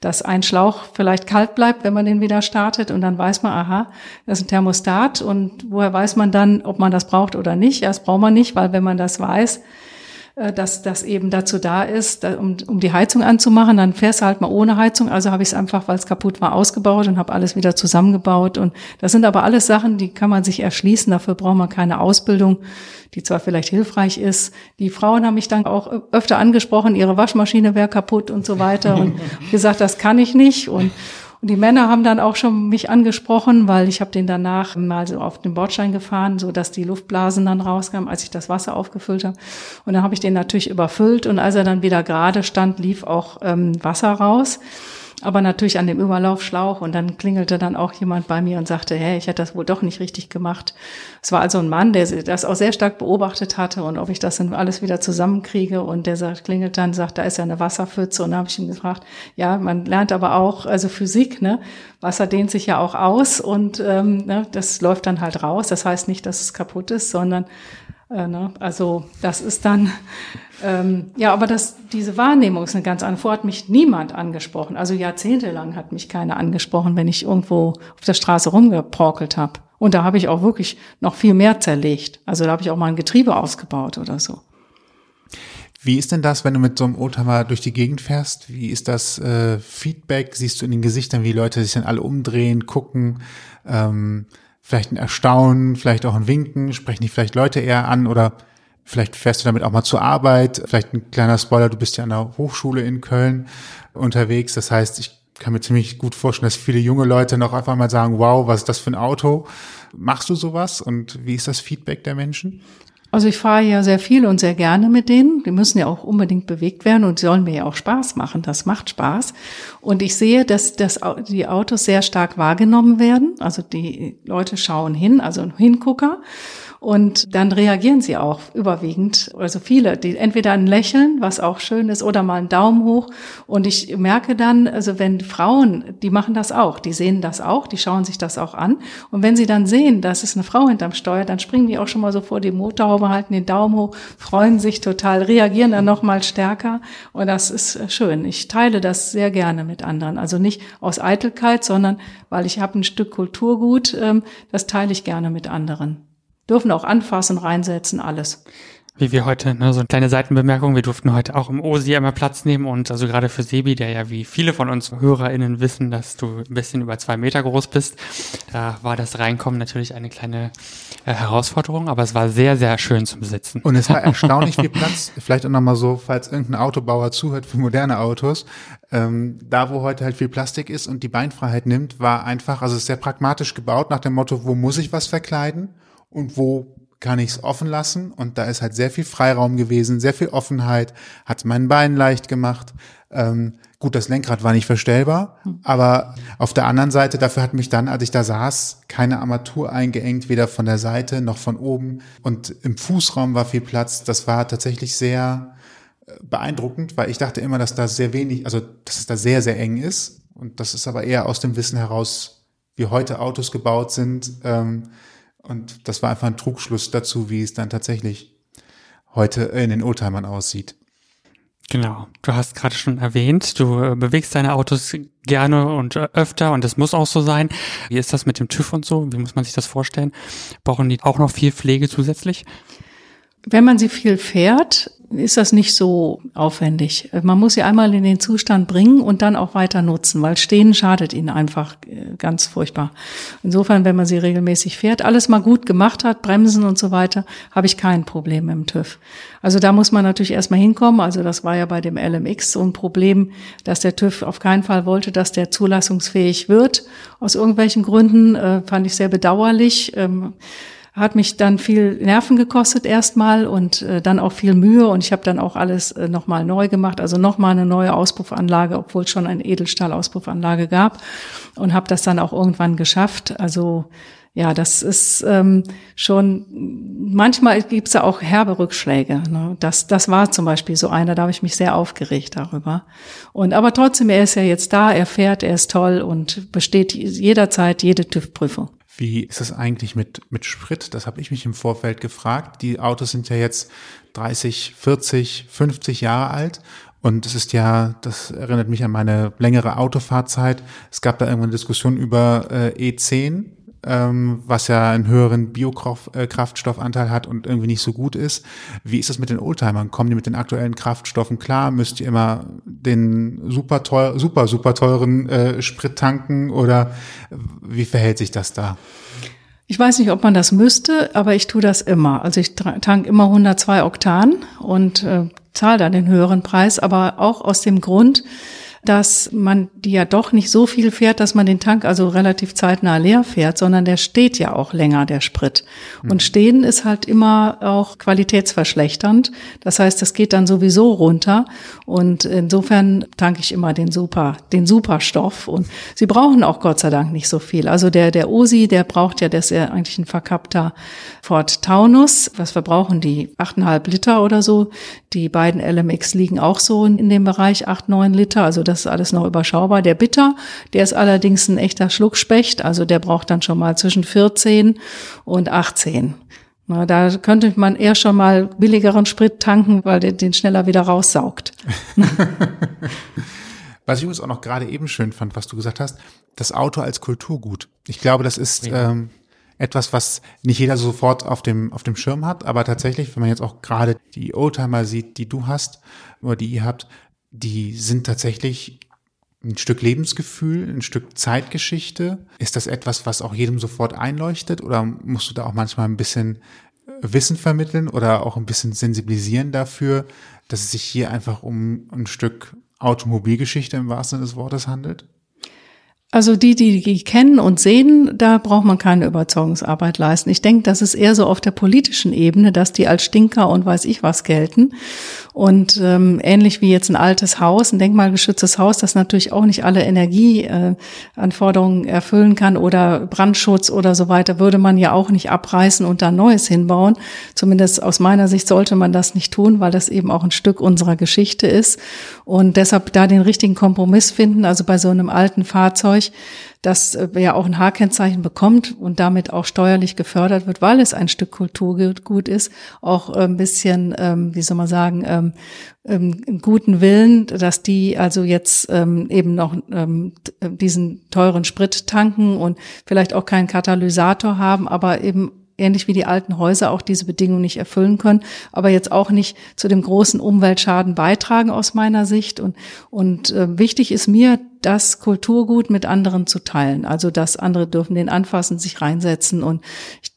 dass ein Schlauch vielleicht kalt bleibt, wenn man den wieder startet. Und dann weiß man, aha, das ist ein Thermostat. Und woher weiß man dann, ob man das braucht oder nicht? Ja, das braucht man nicht, weil wenn man das weiß, dass das eben dazu da ist, um, um die Heizung anzumachen. Dann fährst du halt mal ohne Heizung. Also habe ich es einfach, weil es kaputt war, ausgebaut und habe alles wieder zusammengebaut. Und das sind aber alles Sachen, die kann man sich erschließen. Dafür braucht man keine Ausbildung, die zwar vielleicht hilfreich ist. Die Frauen haben mich dann auch öfter angesprochen, ihre Waschmaschine wäre kaputt und so weiter und gesagt, das kann ich nicht. Und und die Männer haben dann auch schon mich angesprochen, weil ich habe den danach mal so auf den Bordstein gefahren, so dass die Luftblasen dann rauskamen, als ich das Wasser aufgefüllt habe. Und dann habe ich den natürlich überfüllt und als er dann wieder gerade stand, lief auch ähm, Wasser raus aber natürlich an dem Überlaufschlauch und dann klingelte dann auch jemand bei mir und sagte, hey, ich hätte das wohl doch nicht richtig gemacht. Es war also ein Mann, der das auch sehr stark beobachtet hatte und ob ich das dann alles wieder zusammenkriege und der sagt, klingelt dann, sagt, da ist ja eine Wasserpfütze und da habe ich ihn gefragt, ja, man lernt aber auch, also Physik, ne, Wasser dehnt sich ja auch aus und ähm, ne, das läuft dann halt raus. Das heißt nicht, dass es kaputt ist, sondern äh, ne, also das ist dann ähm, ja, aber das, diese Wahrnehmung ist eine ganz andere. Vorher hat mich niemand angesprochen. Also jahrzehntelang hat mich keiner angesprochen, wenn ich irgendwo auf der Straße rumgeporkelt habe. Und da habe ich auch wirklich noch viel mehr zerlegt. Also da habe ich auch mal ein Getriebe ausgebaut oder so. Wie ist denn das, wenn du mit so einem Oldtimer durch die Gegend fährst? Wie ist das äh, Feedback? Siehst du in den Gesichtern, wie Leute sich dann alle umdrehen, gucken? Ähm, vielleicht ein Erstaunen, vielleicht auch ein Winken? Sprechen die vielleicht Leute eher an oder Vielleicht fährst du damit auch mal zur Arbeit. Vielleicht ein kleiner Spoiler, du bist ja an der Hochschule in Köln unterwegs. Das heißt, ich kann mir ziemlich gut vorstellen, dass viele junge Leute noch einfach mal sagen, wow, was ist das für ein Auto? Machst du sowas und wie ist das Feedback der Menschen? Also ich fahre ja sehr viel und sehr gerne mit denen. Die müssen ja auch unbedingt bewegt werden und sollen mir ja auch Spaß machen. Das macht Spaß. Und ich sehe, dass, dass die Autos sehr stark wahrgenommen werden. Also die Leute schauen hin, also ein Hingucker. Und dann reagieren sie auch überwiegend, also viele, die entweder ein Lächeln, was auch schön ist, oder mal einen Daumen hoch. Und ich merke dann, also wenn Frauen, die machen das auch, die sehen das auch, die schauen sich das auch an. Und wenn sie dann sehen, dass es eine Frau hinterm Steuer, dann springen die auch schon mal so vor die Motorhaube, halten den Daumen hoch, freuen sich total, reagieren dann noch mal stärker. Und das ist schön. Ich teile das sehr gerne mit anderen. Also nicht aus Eitelkeit, sondern weil ich habe ein Stück Kulturgut, ähm, das teile ich gerne mit anderen. Dürfen auch anfassen, reinsetzen, alles. Wie wir heute, ne, so eine kleine Seitenbemerkung, wir durften heute auch im OSI einmal Platz nehmen und also gerade für Sebi, der ja wie viele von uns HörerInnen wissen, dass du ein bisschen über zwei Meter groß bist, da war das Reinkommen natürlich eine kleine äh, Herausforderung, aber es war sehr, sehr schön zum Sitzen. Und es war erstaunlich viel Platz, vielleicht auch nochmal so, falls irgendein Autobauer zuhört für moderne Autos, ähm, da wo heute halt viel Plastik ist und die Beinfreiheit nimmt, war einfach, also es ist sehr pragmatisch gebaut nach dem Motto, wo muss ich was verkleiden und wo kann ich es offen lassen und da ist halt sehr viel Freiraum gewesen, sehr viel Offenheit, hat meinen Bein leicht gemacht. Ähm, gut, das Lenkrad war nicht verstellbar, hm. aber auf der anderen Seite, dafür hat mich dann, als ich da saß, keine Armatur eingeengt, weder von der Seite noch von oben und im Fußraum war viel Platz. Das war tatsächlich sehr äh, beeindruckend, weil ich dachte immer, dass da sehr wenig, also dass es da sehr, sehr eng ist und das ist aber eher aus dem Wissen heraus, wie heute Autos gebaut sind. Ähm, und das war einfach ein Trugschluss dazu, wie es dann tatsächlich heute in den Oldtimern aussieht. Genau. Du hast gerade schon erwähnt, du äh, bewegst deine Autos gerne und äh, öfter und das muss auch so sein. Wie ist das mit dem TÜV und so? Wie muss man sich das vorstellen? Brauchen die auch noch viel Pflege zusätzlich? Wenn man sie viel fährt, ist das nicht so aufwendig. Man muss sie einmal in den Zustand bringen und dann auch weiter nutzen, weil stehen schadet ihnen einfach äh, ganz furchtbar. Insofern, wenn man sie regelmäßig fährt, alles mal gut gemacht hat, Bremsen und so weiter, habe ich kein Problem im TÜV. Also da muss man natürlich erstmal hinkommen. Also das war ja bei dem LMX so ein Problem, dass der TÜV auf keinen Fall wollte, dass der zulassungsfähig wird. Aus irgendwelchen Gründen äh, fand ich sehr bedauerlich. Ähm, hat mich dann viel Nerven gekostet erstmal und äh, dann auch viel Mühe und ich habe dann auch alles äh, nochmal neu gemacht, also nochmal eine neue Auspuffanlage, obwohl es schon eine Edelstahl-Auspuffanlage gab und habe das dann auch irgendwann geschafft. Also ja, das ist ähm, schon, manchmal gibt's ja auch herbe Rückschläge. Ne? Das, das war zum Beispiel so einer, da habe ich mich sehr aufgeregt darüber. Und aber trotzdem, er ist ja jetzt da, er fährt, er ist toll und besteht jederzeit jede TÜV-Prüfung. Wie ist es eigentlich mit, mit Sprit? Das habe ich mich im Vorfeld gefragt. Die Autos sind ja jetzt 30, 40, 50 Jahre alt. Und es ist ja, das erinnert mich an meine längere Autofahrzeit. Es gab da irgendwann eine Diskussion über äh, E10 ähm, was ja einen höheren Biokraftstoffanteil hat und irgendwie nicht so gut ist. Wie ist das mit den Oldtimern? Kommen die mit den aktuellen Kraftstoffen klar? Müsst ihr immer den super teuer, super, super teuren äh, Sprit tanken oder wie verhält sich das da? Ich weiß nicht, ob man das müsste, aber ich tue das immer. Also ich tank immer 102 Oktan und äh, zahle dann den höheren Preis, aber auch aus dem Grund, dass man die ja doch nicht so viel fährt, dass man den Tank also relativ zeitnah leer fährt, sondern der steht ja auch länger, der Sprit. Und mhm. stehen ist halt immer auch qualitätsverschlechternd. Das heißt, das geht dann sowieso runter. Und insofern tanke ich immer den Super, den Superstoff. Und sie brauchen auch Gott sei Dank nicht so viel. Also der, der Osi, der braucht ja, der ist ja eigentlich ein verkappter Ford Taunus. Was verbrauchen die? Achteinhalb Liter oder so. Die beiden LMX liegen auch so in dem Bereich acht, neun Liter. Also das ist alles noch überschaubar. Der Bitter, der ist allerdings ein echter Schluckspecht. Also der braucht dann schon mal zwischen 14 und 18. Na, da könnte man eher schon mal billigeren Sprit tanken, weil der den schneller wieder raussaugt. Was ich übrigens auch noch gerade eben schön fand, was du gesagt hast, das Auto als Kulturgut. Ich glaube, das ist ja. ähm, etwas, was nicht jeder sofort auf dem, auf dem Schirm hat, aber tatsächlich, wenn man jetzt auch gerade die Oldtimer sieht, die du hast oder die ihr habt, die sind tatsächlich ein Stück Lebensgefühl, ein Stück Zeitgeschichte. Ist das etwas, was auch jedem sofort einleuchtet oder musst du da auch manchmal ein bisschen Wissen vermitteln oder auch ein bisschen sensibilisieren dafür, dass es sich hier einfach um ein Stück Automobilgeschichte im wahrsten Sinne des Wortes handelt? Also die, die die kennen und sehen, da braucht man keine Überzeugungsarbeit leisten. Ich denke, das ist eher so auf der politischen Ebene, dass die als Stinker und weiß ich was gelten. Und ähm, ähnlich wie jetzt ein altes Haus, ein denkmalgeschütztes Haus, das natürlich auch nicht alle Energieanforderungen äh, erfüllen kann oder Brandschutz oder so weiter, würde man ja auch nicht abreißen und da Neues hinbauen. Zumindest aus meiner Sicht sollte man das nicht tun, weil das eben auch ein Stück unserer Geschichte ist. Und deshalb da den richtigen Kompromiss finden, also bei so einem alten Fahrzeug, das äh, ja auch ein H-Kennzeichen bekommt und damit auch steuerlich gefördert wird, weil es ein Stück Kulturgut ist, auch äh, ein bisschen, ähm, wie soll man sagen, ähm, ähm, guten Willen, dass die also jetzt ähm, eben noch ähm, diesen teuren Sprit tanken und vielleicht auch keinen Katalysator haben, aber eben ähnlich wie die alten Häuser auch diese Bedingungen nicht erfüllen können, aber jetzt auch nicht zu dem großen Umweltschaden beitragen aus meiner Sicht. Und, und äh, wichtig ist mir, das Kulturgut mit anderen zu teilen. Also dass andere dürfen den anfassen, sich reinsetzen und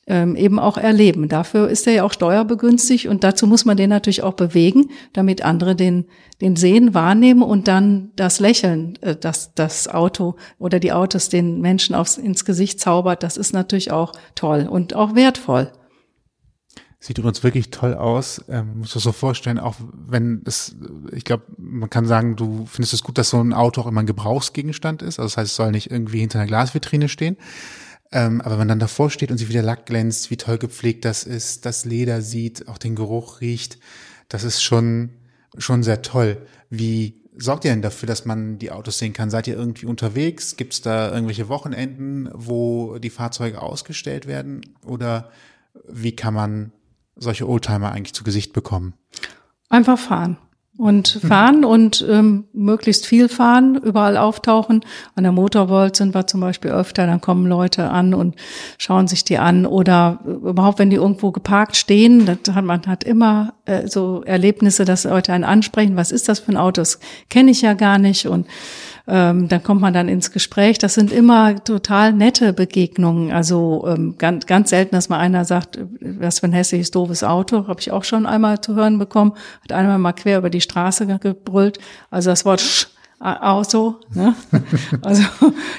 ähm, eben auch erleben. Dafür ist er ja auch steuerbegünstigt und dazu muss man den natürlich auch bewegen, damit andere den, den sehen, wahrnehmen und dann das Lächeln, äh, das das Auto oder die Autos den Menschen aufs, ins Gesicht zaubert, das ist natürlich auch toll und auch wertvoll. Sieht übrigens wirklich toll aus. Ähm, musst du so vorstellen, auch wenn es, ich glaube, man kann sagen, du findest es gut, dass so ein Auto auch immer ein Gebrauchsgegenstand ist. Also das heißt, es soll nicht irgendwie hinter einer Glasvitrine stehen. Ähm, aber wenn man dann davor steht und sich wie der Lack glänzt, wie toll gepflegt das ist, das Leder sieht, auch den Geruch riecht, das ist schon, schon sehr toll. Wie sorgt ihr denn dafür, dass man die Autos sehen kann? Seid ihr irgendwie unterwegs? Gibt es da irgendwelche Wochenenden, wo die Fahrzeuge ausgestellt werden? Oder wie kann man solche Oldtimer eigentlich zu Gesicht bekommen? Einfach fahren. Und fahren und ähm, möglichst viel fahren, überall auftauchen. An der Motorworld sind wir zum Beispiel öfter, dann kommen Leute an und schauen sich die an. Oder überhaupt, wenn die irgendwo geparkt stehen, das hat, man hat immer äh, so Erlebnisse, dass Leute einen ansprechen, was ist das für ein Auto, das kenne ich ja gar nicht. Und ähm, dann kommt man dann ins Gespräch. Das sind immer total nette Begegnungen. Also ähm, ganz, ganz selten, dass mal einer sagt, was für ein hässliches, doofes Auto, habe ich auch schon einmal zu hören bekommen. Hat einmal mal quer über die Straße gebrüllt. Also das Wort Sch Auto. Ne? Also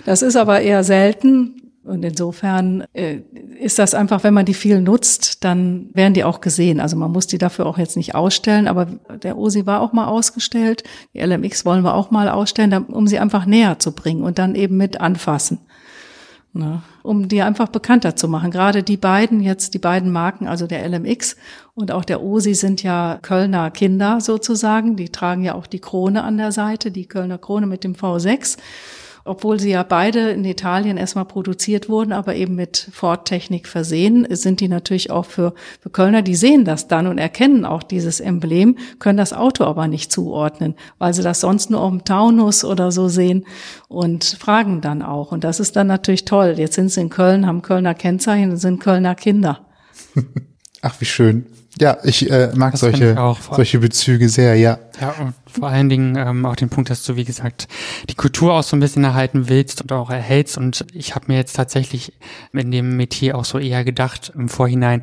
das ist aber eher selten. Und insofern äh, ist das einfach, wenn man die viel nutzt, dann werden die auch gesehen. Also man muss die dafür auch jetzt nicht ausstellen, aber der OSI war auch mal ausgestellt. Die LMX wollen wir auch mal ausstellen, um sie einfach näher zu bringen und dann eben mit anfassen. Ne? Um die einfach bekannter zu machen. Gerade die beiden jetzt, die beiden Marken, also der LMX und auch der OSI sind ja Kölner Kinder sozusagen. Die tragen ja auch die Krone an der Seite, die Kölner Krone mit dem V6 obwohl sie ja beide in Italien erstmal produziert wurden, aber eben mit Ford-Technik versehen, sind die natürlich auch für, für Kölner, die sehen das dann und erkennen auch dieses Emblem, können das Auto aber nicht zuordnen, weil sie das sonst nur auf dem Taunus oder so sehen und fragen dann auch. Und das ist dann natürlich toll. Jetzt sind sie in Köln, haben Kölner Kennzeichen und sind Kölner Kinder. Ach, wie schön. Ja, ich äh, mag solche, solche Bezüge sehr, ja. Ja, und vor allen Dingen ähm, auch den Punkt, dass du, wie gesagt, die Kultur auch so ein bisschen erhalten willst und auch erhältst. Und ich habe mir jetzt tatsächlich in dem Metier auch so eher gedacht im Vorhinein,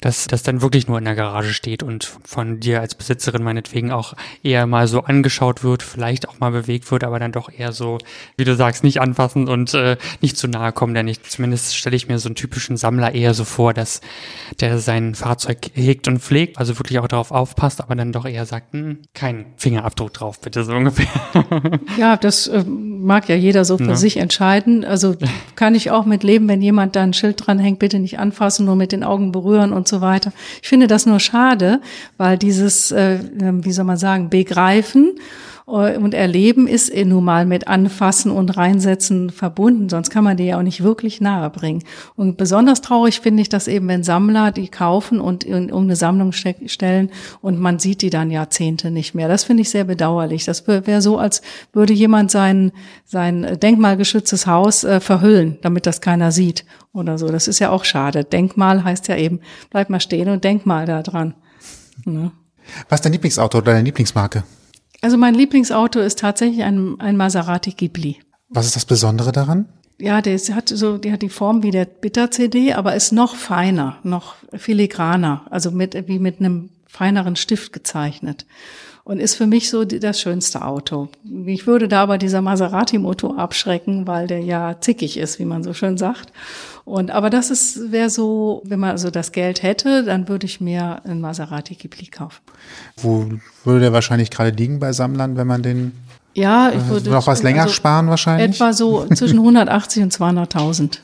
dass das dann wirklich nur in der Garage steht und von dir als Besitzerin meinetwegen auch eher mal so angeschaut wird, vielleicht auch mal bewegt wird, aber dann doch eher so, wie du sagst, nicht anfassen und äh, nicht zu nahe kommen. Denn ich, zumindest stelle ich mir so einen typischen Sammler eher so vor, dass der sein Fahrzeug hegt und pflegt, also wirklich auch darauf aufpasst, aber dann doch eher sagt, hm, kein Fingerabdruck drauf, bitte so ungefähr. Ja, das äh, mag ja jeder so für ja. sich entscheiden. Also kann ich auch mit leben, wenn jemand da ein Schild dran hängt, bitte nicht anfassen, nur mit den Augen berühren und so weiter. Ich finde das nur schade, weil dieses, äh, wie soll man sagen, Begreifen und Erleben ist nun mal mit Anfassen und Reinsetzen verbunden, sonst kann man die ja auch nicht wirklich nahe bringen. Und besonders traurig finde ich das eben, wenn Sammler die kaufen und in, um eine Sammlung stellen und man sieht die dann Jahrzehnte nicht mehr. Das finde ich sehr bedauerlich. Das wäre so, als würde jemand sein, sein denkmalgeschütztes Haus äh, verhüllen, damit das keiner sieht oder so. Das ist ja auch schade. Denkmal heißt ja eben, bleib mal stehen und denk mal da dran. Ne? Was ist dein Lieblingsauto oder deine Lieblingsmarke? Also mein Lieblingsauto ist tatsächlich ein, ein Maserati Ghibli. Was ist das Besondere daran? Ja, der hat so, der hat die Form wie der Bitter-CD, aber ist noch feiner, noch filigraner, also mit, wie mit einem feineren Stift gezeichnet. Und ist für mich so das schönste Auto. Ich würde da aber dieser Maserati-Motor abschrecken, weil der ja zickig ist, wie man so schön sagt. Und aber das ist wäre so, wenn man also das Geld hätte, dann würde ich mir einen Maserati Ghibli kaufen. Wo würde der wahrscheinlich gerade liegen bei Sammlern, wenn man den ja, ich würde noch was länger also sparen wahrscheinlich? Etwa so zwischen 180 und 200.000.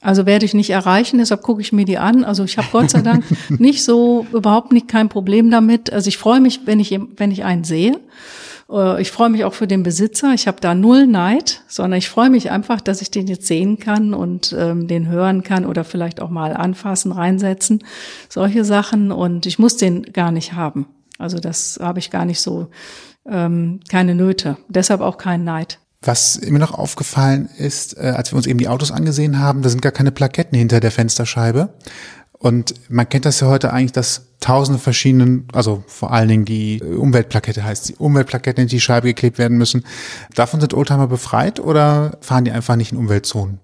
Also werde ich nicht erreichen, deshalb gucke ich mir die an. Also ich habe Gott sei Dank nicht so überhaupt nicht kein Problem damit. Also ich freue mich, wenn ich wenn ich einen sehe. Äh, ich freue mich auch für den Besitzer. Ich habe da null Neid, sondern ich freue mich einfach, dass ich den jetzt sehen kann und ähm, den hören kann oder vielleicht auch mal anfassen, reinsetzen, solche Sachen. Und ich muss den gar nicht haben. Also das habe ich gar nicht so ähm, keine Nöte. Deshalb auch kein Neid. Was mir noch aufgefallen ist, äh, als wir uns eben die Autos angesehen haben, da sind gar keine Plaketten hinter der Fensterscheibe. Und man kennt das ja heute eigentlich, dass tausende verschiedenen, also vor allen Dingen die Umweltplakette heißt, die Umweltplakette in die Scheibe geklebt werden müssen. Davon sind Oldtimer befreit oder fahren die einfach nicht in Umweltzonen?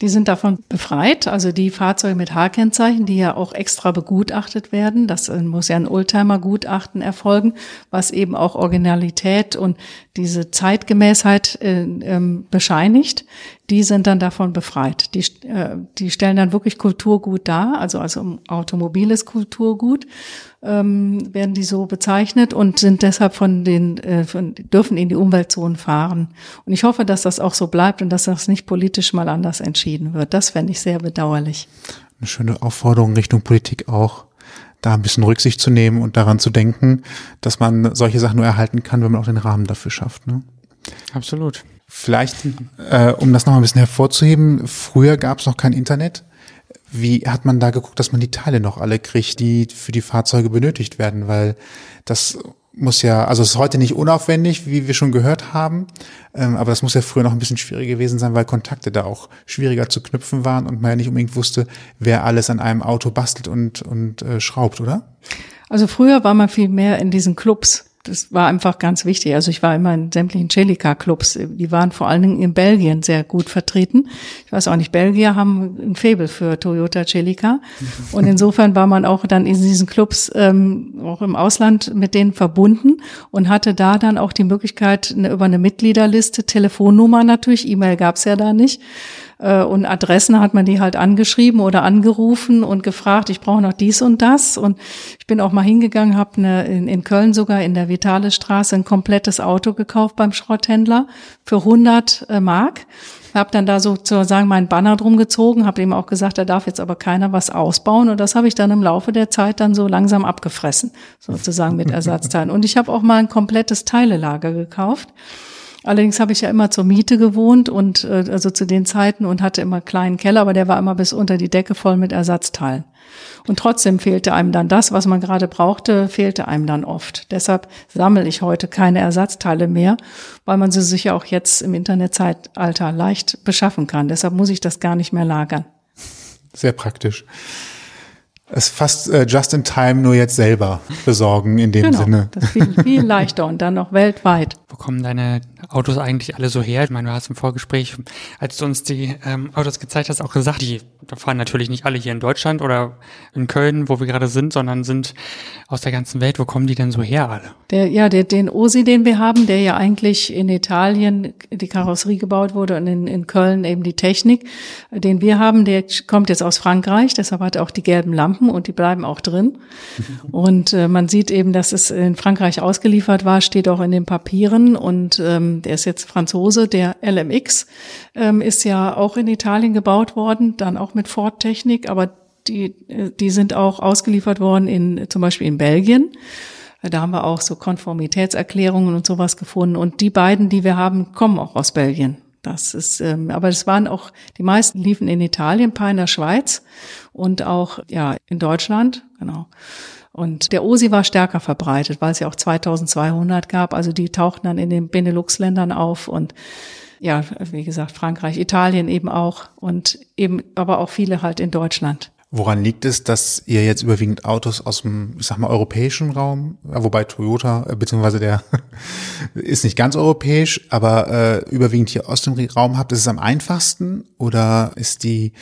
Die sind davon befreit, also die Fahrzeuge mit H-Kennzeichen, die ja auch extra begutachtet werden. Das äh, muss ja ein Oldtimer-Gutachten erfolgen, was eben auch Originalität und diese Zeitgemäßheit äh, ähm, bescheinigt. Die sind dann davon befreit. Die, äh, die stellen dann wirklich Kulturgut dar, also also automobiles Kulturgut ähm, werden die so bezeichnet und sind deshalb von den äh, von, dürfen in die Umweltzonen fahren. Und ich hoffe, dass das auch so bleibt und dass das nicht politisch mal anders entschieden wird. Das fände ich sehr bedauerlich. Eine schöne Aufforderung Richtung Politik auch da ein bisschen Rücksicht zu nehmen und daran zu denken, dass man solche Sachen nur erhalten kann, wenn man auch den Rahmen dafür schafft. Ne? Absolut. Vielleicht, äh, um das noch ein bisschen hervorzuheben, früher gab es noch kein Internet. Wie hat man da geguckt, dass man die Teile noch alle kriegt, die für die Fahrzeuge benötigt werden? Weil das muss ja, also es ist heute nicht unaufwendig, wie wir schon gehört haben, ähm, aber das muss ja früher noch ein bisschen schwieriger gewesen sein, weil Kontakte da auch schwieriger zu knüpfen waren und man ja nicht unbedingt wusste, wer alles an einem Auto bastelt und, und äh, schraubt, oder? Also früher war man viel mehr in diesen Clubs das war einfach ganz wichtig. Also ich war immer in sämtlichen Celica-Clubs. Die waren vor allen Dingen in Belgien sehr gut vertreten. Ich weiß auch nicht, Belgier haben ein Faible für Toyota Celica. Und insofern war man auch dann in diesen Clubs ähm, auch im Ausland mit denen verbunden und hatte da dann auch die Möglichkeit, eine, über eine Mitgliederliste, Telefonnummer natürlich, E-Mail gab's ja da nicht, äh, und Adressen hat man die halt angeschrieben oder angerufen und gefragt, ich brauche noch dies und das. Und ich bin auch mal hingegangen, habe in, in Köln sogar in der Vitale Straße ein komplettes Auto gekauft beim Schrotthändler für 100 äh, Mark. Habe dann da sozusagen meinen Banner drum gezogen, habe ihm auch gesagt, da darf jetzt aber keiner was ausbauen. Und das habe ich dann im Laufe der Zeit dann so langsam abgefressen, sozusagen mit Ersatzteilen. Und ich habe auch mal ein komplettes Teilelager gekauft. Allerdings habe ich ja immer zur Miete gewohnt und äh, also zu den Zeiten und hatte immer einen kleinen Keller, aber der war immer bis unter die Decke voll mit Ersatzteilen. Und trotzdem fehlte einem dann das, was man gerade brauchte, fehlte einem dann oft. Deshalb sammle ich heute keine Ersatzteile mehr, weil man sie sich ja auch jetzt im Internetzeitalter leicht beschaffen kann. Deshalb muss ich das gar nicht mehr lagern. Sehr praktisch. Es fast äh, just in time nur jetzt selber besorgen in dem genau, Sinne. Das ist viel, viel leichter und dann noch weltweit. Wo kommen deine Autos eigentlich alle so her? Ich meine, du hast im Vorgespräch, als du uns die ähm, Autos gezeigt hast, auch gesagt, die fahren natürlich nicht alle hier in Deutschland oder in Köln, wo wir gerade sind, sondern sind aus der ganzen Welt. Wo kommen die denn so her alle? Der, ja, der, den Osi, den wir haben, der ja eigentlich in Italien die Karosserie gebaut wurde und in, in Köln eben die Technik, den wir haben, der kommt jetzt aus Frankreich, deshalb hat er auch die gelben Lampen und die bleiben auch drin. und äh, man sieht eben, dass es in Frankreich ausgeliefert war, steht auch in den Papieren und ähm, der ist jetzt Franzose, der LMX ähm, ist ja auch in Italien gebaut worden, dann auch mit Ford-Technik, aber die, äh, die sind auch ausgeliefert worden in zum Beispiel in Belgien. Da haben wir auch so Konformitätserklärungen und sowas gefunden. Und die beiden, die wir haben, kommen auch aus Belgien. Das ist, ähm, aber es waren auch, die meisten liefen in Italien, ein paar in der Schweiz und auch, ja, in Deutschland, genau. Und der OSI war stärker verbreitet, weil es ja auch 2200 gab. Also die tauchten dann in den Benelux-Ländern auf und ja, wie gesagt, Frankreich, Italien eben auch und eben aber auch viele halt in Deutschland. Woran liegt es, dass ihr jetzt überwiegend Autos aus dem, ich sag mal, europäischen Raum, wobei Toyota, äh, beziehungsweise der ist nicht ganz europäisch, aber äh, überwiegend hier aus dem Raum habt? Ist es am einfachsten oder ist die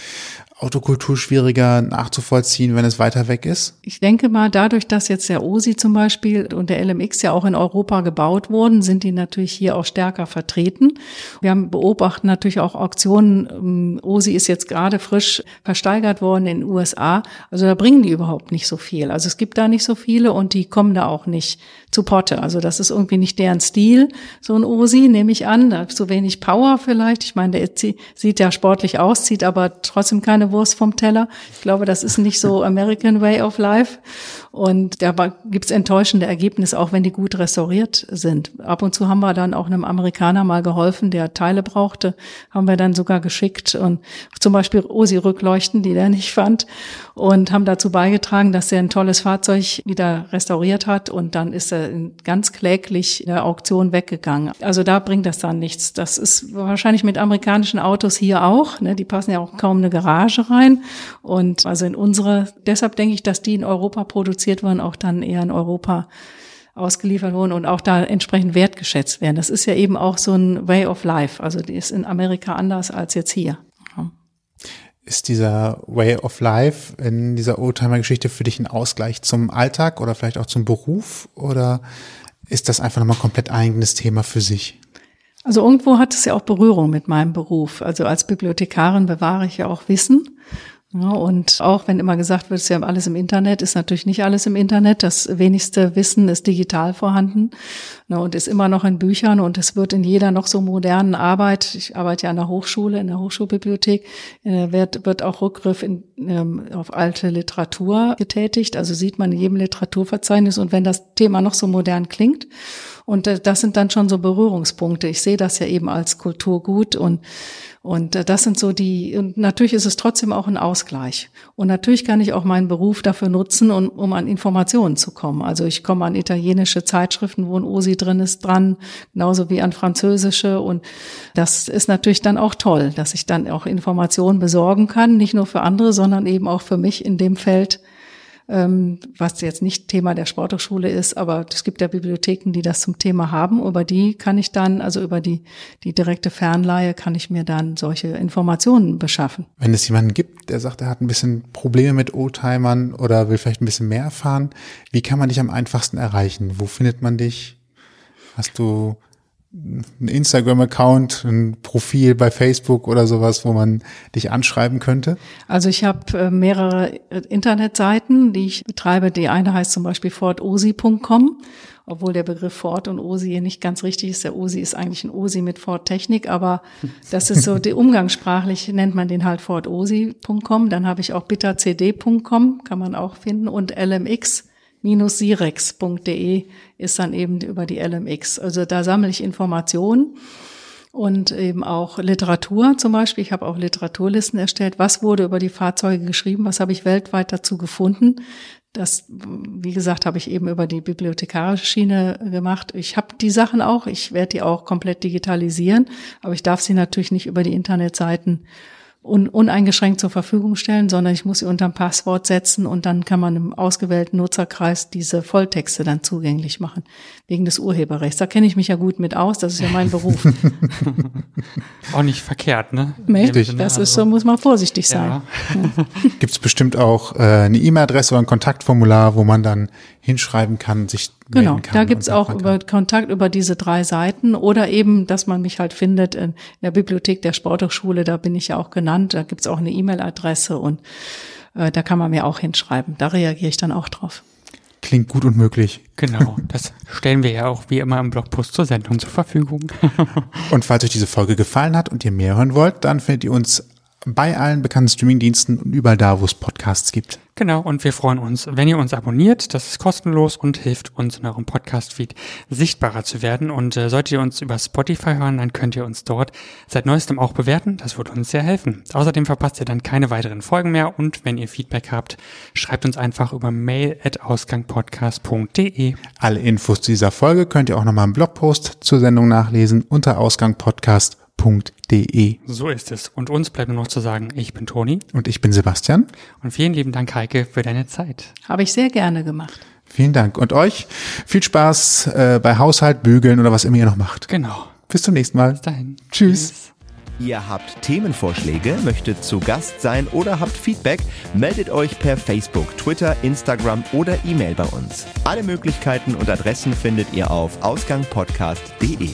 Autokultur schwieriger nachzuvollziehen, wenn es weiter weg ist? Ich denke mal, dadurch, dass jetzt der OSI zum Beispiel und der LMX ja auch in Europa gebaut wurden, sind die natürlich hier auch stärker vertreten. Wir haben beobachten natürlich auch Auktionen. Ähm, OSI ist jetzt gerade frisch versteigert worden in den USA. Also da bringen die überhaupt nicht so viel. Also es gibt da nicht so viele und die kommen da auch nicht zu Potte. Also das ist irgendwie nicht deren Stil, so ein OSI, nehme ich an. Da ist so wenig Power vielleicht. Ich meine, der sieht ja sportlich aus, zieht aber trotzdem keine Wurst vom Teller. Ich glaube, das ist nicht so American Way of Life. Und da gibt's enttäuschende Ergebnisse, auch wenn die gut restauriert sind. Ab und zu haben wir dann auch einem Amerikaner mal geholfen, der Teile brauchte, haben wir dann sogar geschickt und zum Beispiel OSI-Rückleuchten, die der nicht fand und haben dazu beigetragen, dass er ein tolles Fahrzeug wieder restauriert hat und dann ist er ganz kläglich in der Auktion weggegangen. Also da bringt das dann nichts. Das ist wahrscheinlich mit amerikanischen Autos hier auch. Ne? Die passen ja auch kaum eine Garage rein. Und also in unsere, deshalb denke ich, dass die in Europa produziert wurden, auch dann eher in Europa ausgeliefert wurden und auch da entsprechend wertgeschätzt werden. Das ist ja eben auch so ein Way of Life. Also die ist in Amerika anders als jetzt hier. Ist dieser Way of Life in dieser Oldtimer-Geschichte für dich ein Ausgleich zum Alltag oder vielleicht auch zum Beruf? Oder ist das einfach nochmal komplett eigenes Thema für sich? Also irgendwo hat es ja auch Berührung mit meinem Beruf. Also als Bibliothekarin bewahre ich ja auch Wissen. Ja, und auch wenn immer gesagt wird, es ist ja alles im Internet, ist natürlich nicht alles im Internet. Das wenigste Wissen ist digital vorhanden ne, und ist immer noch in Büchern und es wird in jeder noch so modernen Arbeit, ich arbeite ja an der Hochschule, in der Hochschulbibliothek, äh, wird, wird auch Rückgriff in, ähm, auf alte Literatur getätigt. Also sieht man in jedem Literaturverzeichnis und wenn das Thema noch so modern klingt, und äh, das sind dann schon so Berührungspunkte. Ich sehe das ja eben als Kulturgut und und äh, das sind so die, und natürlich ist es trotzdem auch ein Ausgleich. Und natürlich kann ich auch meinen Beruf dafür nutzen, um, um an Informationen zu kommen. Also ich komme an italienische Zeitschriften, wo ein OSI drin ist, dran, genauso wie an französische. Und das ist natürlich dann auch toll, dass ich dann auch Informationen besorgen kann, nicht nur für andere, sondern eben auch für mich in dem Feld, ähm, was jetzt nicht Thema der Sporthochschule ist, aber es gibt ja Bibliotheken, die das zum Thema haben. Über die kann ich dann, also über die, die direkte Fernleihe, kann ich mir dann solche Informationen beschaffen. Wenn es jemanden gibt, der sagt, er hat ein bisschen Probleme mit Oldtimern oder will vielleicht ein bisschen mehr erfahren, wie kann man dich am einfachsten erreichen? Wo findet man dich? Hast du ein Instagram-Account, ein Profil bei Facebook oder sowas, wo man dich anschreiben könnte? Also ich habe äh, mehrere Internetseiten, die ich betreibe. Die eine heißt zum Beispiel fortosi.com, obwohl der Begriff Ford und Osi hier nicht ganz richtig ist. Der Osi ist eigentlich ein Osi mit Ford-Technik, aber das ist so, die umgangssprachlich nennt man den halt fortosi.com. Dann habe ich auch bittercd.com, kann man auch finden, und LMX sirex.de ist dann eben über die LMX. Also da sammle ich Informationen und eben auch Literatur zum Beispiel. Ich habe auch Literaturlisten erstellt. Was wurde über die Fahrzeuge geschrieben? Was habe ich weltweit dazu gefunden? Das, wie gesagt, habe ich eben über die bibliothekarische Schiene gemacht. Ich habe die Sachen auch. Ich werde die auch komplett digitalisieren, aber ich darf sie natürlich nicht über die Internetseiten un uneingeschränkt zur Verfügung stellen, sondern ich muss sie unter ein Passwort setzen und dann kann man im ausgewählten Nutzerkreis diese Volltexte dann zugänglich machen, wegen des Urheberrechts. Da kenne ich mich ja gut mit aus, das ist ja mein Beruf. auch nicht verkehrt, ne? Richtig, das ist so, muss man vorsichtig sein. Ja. Ja. Gibt es bestimmt auch äh, eine E-Mail-Adresse oder ein Kontaktformular, wo man dann hinschreiben kann, sich Genau, da gibt's auch über Kontakt über diese drei Seiten oder eben, dass man mich halt findet in der Bibliothek der Sporthochschule, da bin ich ja auch genannt, da gibt's auch eine E-Mail-Adresse und äh, da kann man mir auch hinschreiben. Da reagiere ich dann auch drauf. Klingt gut und möglich. Genau, das stellen wir ja auch wie immer im Blogpost zur Sendung zur Verfügung. und falls euch diese Folge gefallen hat und ihr mehr hören wollt, dann findet ihr uns bei allen bekannten Streamingdiensten und überall da, wo es Podcasts gibt. Genau, und wir freuen uns, wenn ihr uns abonniert. Das ist kostenlos und hilft uns in eurem Podcast-Feed sichtbarer zu werden. Und äh, solltet ihr uns über Spotify hören, dann könnt ihr uns dort seit neuestem auch bewerten. Das würde uns sehr helfen. Außerdem verpasst ihr dann keine weiteren Folgen mehr. Und wenn ihr Feedback habt, schreibt uns einfach über mail at ausgangpodcast.de. Alle Infos zu dieser Folge könnt ihr auch nochmal im Blogpost zur Sendung nachlesen unter ausgangpodcast.de www.heike.de. So ist es. Und uns bleibt nur noch zu sagen, ich bin Toni. Und ich bin Sebastian. Und vielen lieben Dank, Heike, für deine Zeit. Habe ich sehr gerne gemacht. Vielen Dank. Und euch viel Spaß äh, bei Haushalt, Bügeln oder was immer ihr noch macht. Genau. Bis zum nächsten Mal. Bis dahin. Tschüss. Tschüss. Ihr habt Themenvorschläge, möchtet zu Gast sein oder habt Feedback, meldet euch per Facebook, Twitter, Instagram oder E-Mail bei uns. Alle Möglichkeiten und Adressen findet ihr auf ausgangpodcast.de.